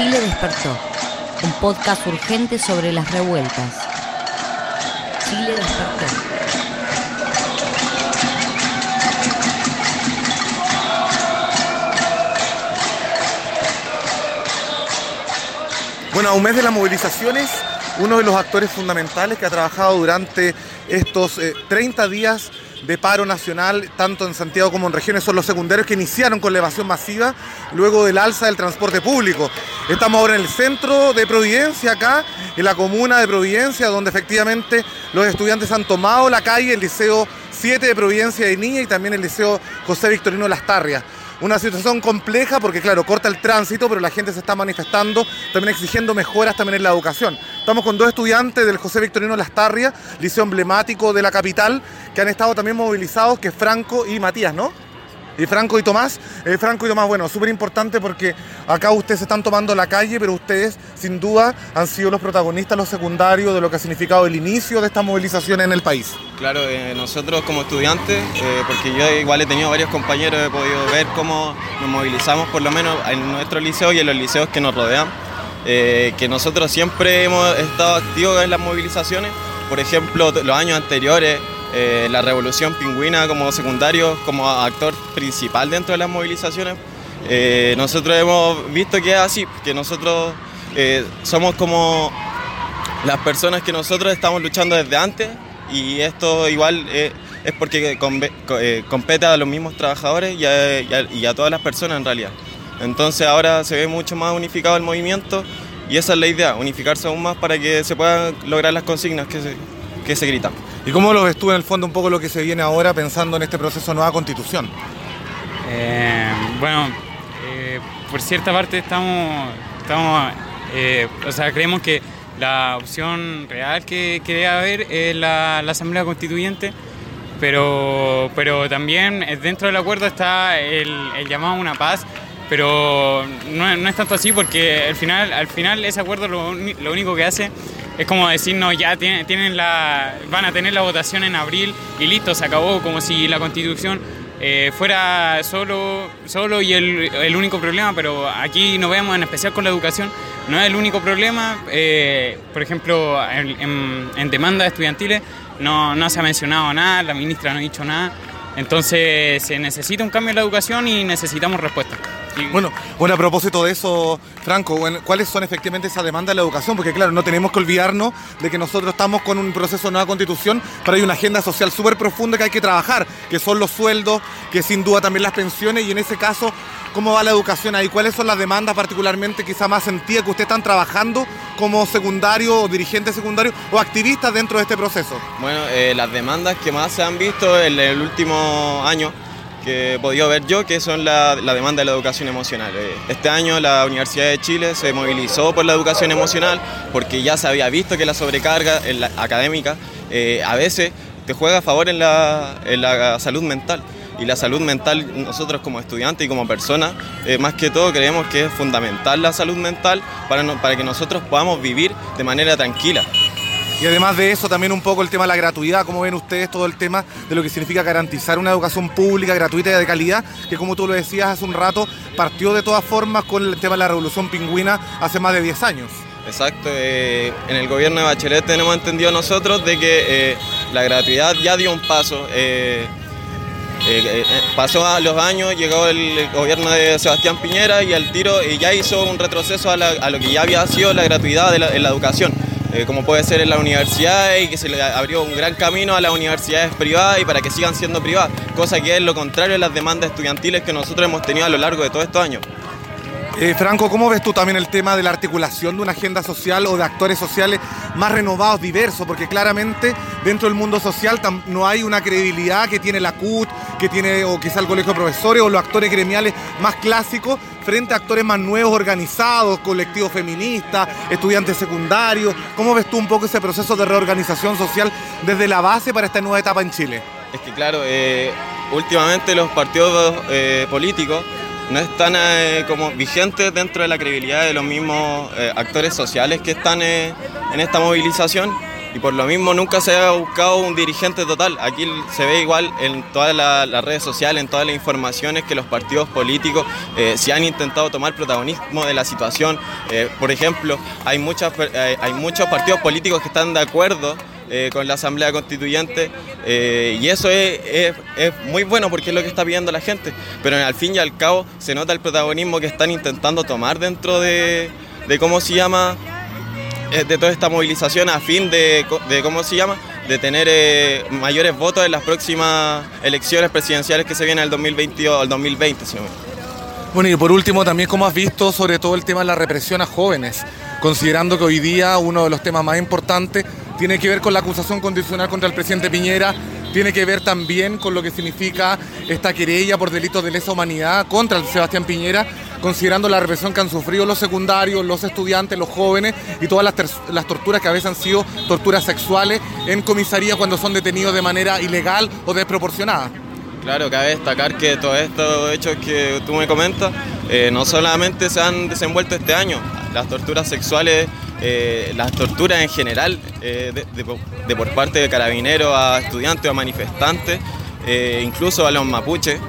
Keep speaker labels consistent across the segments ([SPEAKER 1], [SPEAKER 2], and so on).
[SPEAKER 1] Chile despertó, un podcast urgente sobre las revueltas. Chile despertó.
[SPEAKER 2] Bueno, a un mes de las movilizaciones, uno de los actores fundamentales que ha trabajado durante estos eh, 30 días de paro nacional, tanto en Santiago como en regiones, son los secundarios que iniciaron con la evasión masiva luego del alza del transporte público. Estamos ahora en el centro de Providencia, acá, en la comuna de Providencia, donde efectivamente los estudiantes han tomado la calle, el Liceo 7 de Providencia de Niña y también el Liceo José Victorino Lastarria. Una situación compleja porque, claro, corta el tránsito, pero la gente se está manifestando, también exigiendo mejoras también en la educación. Estamos con dos estudiantes del José Victorino Lastarria, liceo emblemático de la capital, que han estado también movilizados, que es Franco y Matías, ¿no? Y Franco y Tomás, eh, Franco y Tomás, bueno, súper importante porque acá ustedes están tomando la calle, pero ustedes sin duda han sido los protagonistas, los secundarios de lo que ha significado el inicio de esta movilización en el país.
[SPEAKER 3] Claro, eh, nosotros como estudiantes, eh, porque yo igual he tenido varios compañeros, he podido ver cómo nos movilizamos por lo menos en nuestro liceo y en los liceos que nos rodean, que nosotros siempre hemos estado activos en las movilizaciones, por ejemplo, los años anteriores, eh, la Revolución Pingüina como secundario, como actor principal dentro de las movilizaciones, eh, nosotros hemos visto que es así, que nosotros eh, somos como las personas que nosotros estamos luchando desde antes y esto igual es porque compete a los mismos trabajadores y a- y a todas las personas en realidad. Entonces ahora se ve mucho más unificado el movimiento y esa es la idea, unificarse aún más para que se puedan lograr las consignas que se, que se gritan.
[SPEAKER 2] ¿Y cómo lo ves tú en el fondo un poco lo que se viene ahora pensando en este proceso nueva constitución?
[SPEAKER 4] Eh, bueno, eh, por cierta parte estamos, estamos eh, o sea, creemos que la opción real que, que debe haber es la, la Asamblea Constituyente, pero, pero también dentro del acuerdo está el, el llamado a una paz, pero no, no es tanto así porque al final, al final ese acuerdo lo, lo único que hace es como decirnos ya tienen, la, van a tener la votación en abril y listo, se acabó, como si la constitución eh, fuera solo, solo y el, el único problema, pero aquí nos vemos en especial con la educación, no es el único problema. eh, por ejemplo, en, en- en demandas estudiantiles no, no se ha mencionado nada, la ministra no ha dicho nada. Entonces se necesita un cambio en la educación y necesitamos respuestas.
[SPEAKER 2] Bueno, bueno, a propósito de eso, Franco, ¿cuáles son efectivamente esas demandas de la educación? Porque claro, no tenemos que olvidarnos de que nosotros estamos con un proceso de nueva constitución, pero hay una agenda social súper profunda que hay que trabajar, que son los sueldos, que sin duda también las pensiones, y en ese caso, ¿cómo va la educación ahí? ¿Cuáles son las demandas particularmente quizá más sentidas que ustedes están trabajando como secundario o dirigente secundario o activistas dentro de este proceso?
[SPEAKER 3] Bueno, eh, las demandas que más se han visto en el último año que he podido ver yo, que son la, la demanda de la educación emocional. Eh, Este año la Universidad de Chile se movilizó por la educación emocional porque ya se había visto que la sobrecarga académica eh, a veces te juega a favor en la, en la salud mental. Y la salud mental, nosotros como estudiantes y como personas, eh, más que todo creemos que es fundamental la salud mental para, no- para que nosotros podamos vivir de manera tranquila.
[SPEAKER 2] Y además de eso, también un poco el tema de la gratuidad, cómo ven ustedes todo el tema de lo que significa garantizar una educación pública, gratuita y de calidad, que como tú lo decías hace un rato, partió de todas formas con el tema de la revolución pingüina hace más de 10 años.
[SPEAKER 3] Exacto, eh, en el gobierno de Bachelet tenemos entendido nosotros de que eh, la gratuidad ya dio un paso. eh, pasó a los años, llegó el gobierno de Sebastián Piñera y al tiro ya hizo un retroceso a, la- a lo que ya había sido la gratuidad de la- en la educación, eh, como puede ser en la universidad y que se le abrió un gran camino a las universidades privadas y para que sigan siendo privadas, cosa que es lo contrario de las demandas estudiantiles que nosotros hemos tenido a lo largo de todos estos años.
[SPEAKER 2] Eh, Franco, ¿cómo ves tú también el tema de la articulación de una agenda social o de actores sociales más renovados, diversos? Porque claramente dentro del mundo social no hay una credibilidad que tiene la CUT, que tiene o quizá el colegio de profesores o los actores gremiales más clásicos frente a actores más nuevos, organizados, colectivos feministas, estudiantes secundarios. ¿Cómo ves tú un poco ese proceso de reorganización social desde la base para esta nueva etapa en Chile?
[SPEAKER 3] Es que claro, eh, últimamente los partidos eh, políticos no están eh, como vigentes dentro de la credibilidad de los mismos actores sociales que están en esta movilización y por lo mismo nunca se ha buscado un dirigente total. Aquí se ve igual en todas las redes sociales, en todas las informaciones que los partidos políticos eh, se han intentado tomar protagonismo de la situación. Eh, por ejemplo, hay, muchas, eh, hay muchos partidos políticos que están de acuerdo con la Asamblea Constituyente y eso es, es, muy bueno porque es lo que está pidiendo la gente, pero al fin y al cabo se nota el protagonismo que están intentando tomar dentro de, de cómo se llama eh, de toda esta movilización a fin de, ¿cómo se llama? de tener eh, mayores votos en las próximas elecciones presidenciales que se vienen el 2022 al 2020.
[SPEAKER 2] Bueno, y por último, también como has visto sobre todo el tema de la represión a jóvenes, considerando que hoy día uno de los temas más importantes tiene que ver con la acusación condicional contra el presidente Piñera, tiene que ver también con lo que significa esta querella por delitos de lesa humanidad contra Sebastián Piñera, considerando la represión que han sufrido los secundarios, los estudiantes, los jóvenes y todas las, torturas que a veces han sido torturas sexuales en comisaría cuando son detenidos de manera ilegal o desproporcionada.
[SPEAKER 3] Claro, cabe destacar que todos estos hechos que tú me comentas eh, no solamente se han desenvuelto este año, las torturas sexuales, eh, las torturas en general eh, de, por parte de carabineros a estudiantes o a manifestantes, incluso a los mapuches,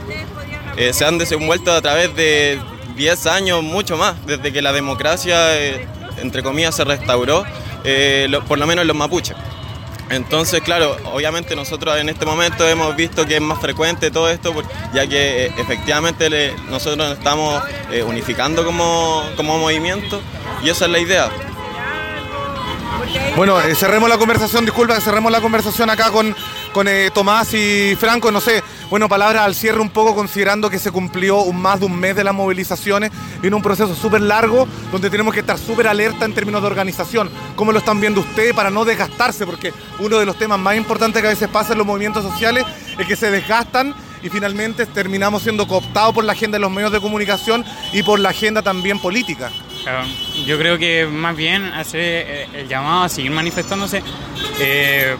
[SPEAKER 3] se han desenvuelto a través de 10 años, mucho más, desde que la democracia, eh, entre comillas, se restauró, eh, por lo menos en los mapuches. Entonces, claro, obviamente nosotros en este momento hemos visto que es más frecuente todo esto, ya que eh, efectivamente nosotros nos estamos unificando como, como movimiento y esa es la idea.
[SPEAKER 2] Bueno, cerremos la conversación, disculpa, cerremos la conversación acá con, con Tomás y Franco, no sé, bueno, palabras al cierre un poco considerando que se cumplió más de un mes de las movilizaciones en un proceso súper largo donde tenemos que estar súper alerta en términos de organización. ¿Cómo lo están viendo ustedes para no desgastarse? Porque uno de los temas más importantes que a veces pasa en los movimientos sociales es que se desgastan y finalmente terminamos siendo cooptados por la agenda de los medios de comunicación y por la agenda también política.
[SPEAKER 4] yo creo que más bien hacer eh, el llamado a seguir manifestándose. Eh,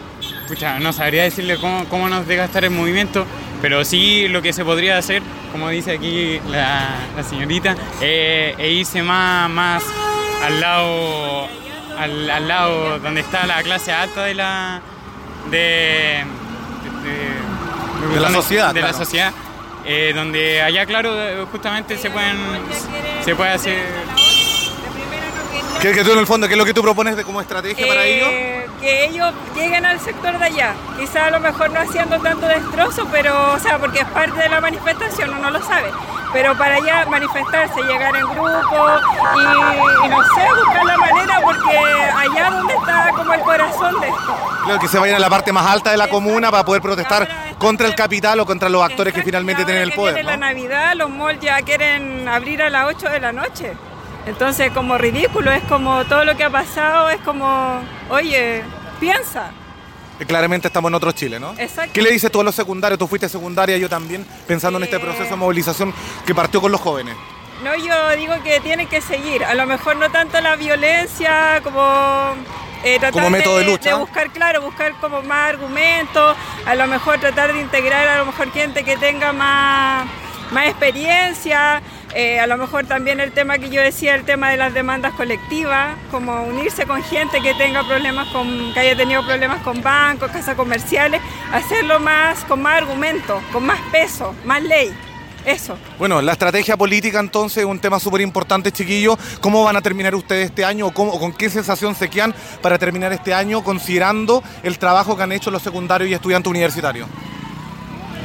[SPEAKER 4] no sabría decirle cómo, cómo nos desgastar el movimiento, pero sí lo que se podría hacer, como dice aquí la, señorita, eh, e irse más, más al lado al, lado donde está la clase alta de la de,
[SPEAKER 2] la sociedad
[SPEAKER 4] de la sociedad eh, donde allá claro justamente se pueden se puede hacer
[SPEAKER 2] ¿Qué es que tú en el fondo, qué es lo que tú propones de como estrategia para ellos?
[SPEAKER 5] Que ellos lleguen al sector de allá. Quizá a lo mejor no haciendo tanto destrozo, pero, o sea, porque es parte de la manifestación, uno lo sabe. Pero para allá manifestarse, llegar en grupo y, no sé, buscar la manera, porque allá donde está como el corazón de esto.
[SPEAKER 2] Claro, que se vayan a la parte más alta de la comuna para poder protestar contra el capital o contra los actores que finalmente tienen el poder.
[SPEAKER 5] ¿no? la Navidad, los malls ya quieren abrir a las 8 de la noche. Entonces, como ridículo, es como todo lo que ha pasado, es como, oye, piensa.
[SPEAKER 2] Claramente estamos en otro Chile, ¿no?
[SPEAKER 5] Exacto.
[SPEAKER 2] ¿Qué le dices tú a los secundarios? Tú fuiste secundaria, yo también, pensando en este proceso de movilización que partió con los jóvenes.
[SPEAKER 5] No, yo digo que tiene que seguir. A lo mejor no tanto la violencia como
[SPEAKER 2] eh, tratar como método de, lucha.
[SPEAKER 5] de, buscar, claro, buscar como más argumentos, a lo mejor tratar de integrar a lo mejor gente que tenga más, más experiencia, eh, a lo mejor también el tema que yo decía, el tema de las demandas colectivas, como unirse con gente que tenga problemas con, que haya tenido problemas con bancos, casas comerciales, hacerlo más, con más argumentos, con más peso, más ley. Eso.
[SPEAKER 2] Bueno, la estrategia política entonces es un tema súper importante, chiquillos. ¿Cómo van a terminar ustedes este año o, cómo, con qué sensación se quedan para terminar este año considerando el trabajo que han hecho los secundarios y estudiantes universitarios?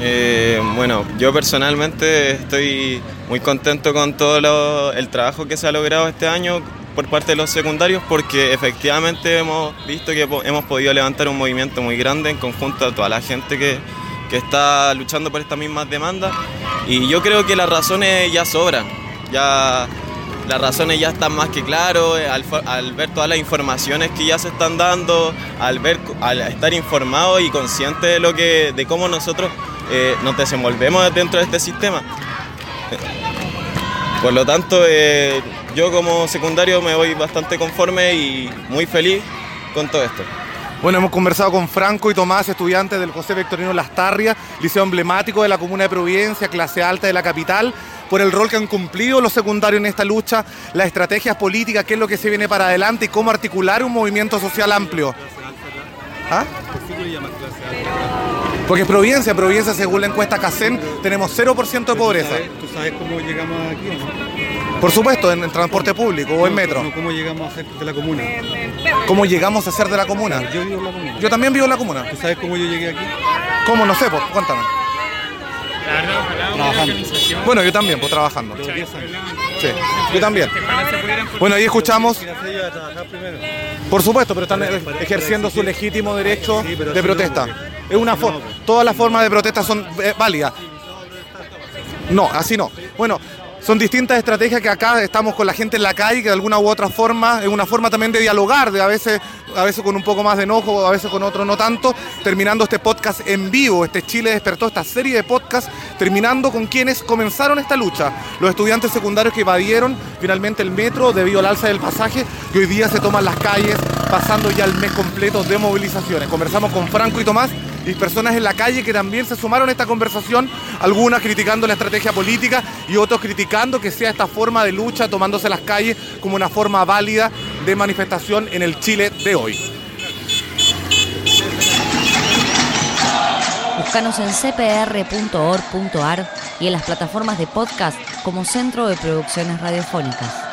[SPEAKER 3] Eh, bueno, yo personalmente estoy muy contento con todo el trabajo que se ha logrado este año por parte de los secundarios porque efectivamente hemos visto que hemos podido levantar un movimiento muy grande en conjunto a toda la gente que, está luchando por estas mismas demandas. Y yo creo que las razones ya sobran, ya las razones ya están más que claras al, al, ver todas las informaciones que ya se están dando, al ver, al estar informados y conscientes de lo que, de cómo nosotros eh, nos desenvolvemos dentro de este sistema. Por lo tanto, eh, yo como secundario me voy bastante conforme y muy feliz con todo esto.
[SPEAKER 2] Bueno, hemos conversado con Franco y Tomás, estudiantes del José Victorino Lastarria, liceo emblemático de la comuna de Providencia, clase alta de la capital, por el rol que han cumplido los secundarios en esta lucha, las estrategias políticas, qué es lo que se viene para adelante y cómo articular un movimiento social amplio. ¿Ah? Porque Providencia, Providencia según la encuesta CACEN, tenemos 0% de pobreza.
[SPEAKER 6] ¿Sabes- ¿Tú sabes cómo llegamos aquí o no?
[SPEAKER 2] Por supuesto, en, en transporte público o en metro.
[SPEAKER 6] No, ¿Cómo llegamos a ser de la comuna?
[SPEAKER 2] ¿Cómo llegamos a ser de la comuna?
[SPEAKER 6] Yo vivo en la comuna.
[SPEAKER 2] Yo también vivo en la comuna.
[SPEAKER 6] ¿Tú sabes cómo yo llegué aquí?
[SPEAKER 2] ¿Cómo? No sé, pues, cuéntame.
[SPEAKER 6] Trabajando.
[SPEAKER 2] Bueno, yo también, pues trabajando.
[SPEAKER 6] Los 10 años.
[SPEAKER 2] Sí, yo también. Bueno, ahí escuchamos, por supuesto, pero están ejerciendo su legítimo derecho de protesta. Es una forma,
[SPEAKER 6] pues.
[SPEAKER 2] todas las formas de protesta son eh, válidas. No, así no. Bueno, son distintas estrategias que acá estamos con la gente en la calle, que de alguna u otra forma es una forma también de dialogar, de a veces, a veces con un poco más de enojo, a veces con otro no tanto, terminando este podcast en vivo, este Chile despertó, esta serie de podcasts, terminando con quienes comenzaron esta lucha, los estudiantes secundarios que evadieron finalmente el metro debido al alza del pasaje y hoy día se toman las calles, pasando ya el mes completo de movilizaciones. Conversamos con Franco y Tomás y personas en la calle que también se sumaron a esta conversación, algunas criticando la estrategia política y otros criticando que sea esta forma de lucha tomándose las calles como una forma válida de manifestación en el Chile de hoy.
[SPEAKER 1] Búscanos en cpr.org.ar y en las plataformas de podcast como Centro de Producciones Radiofónicas.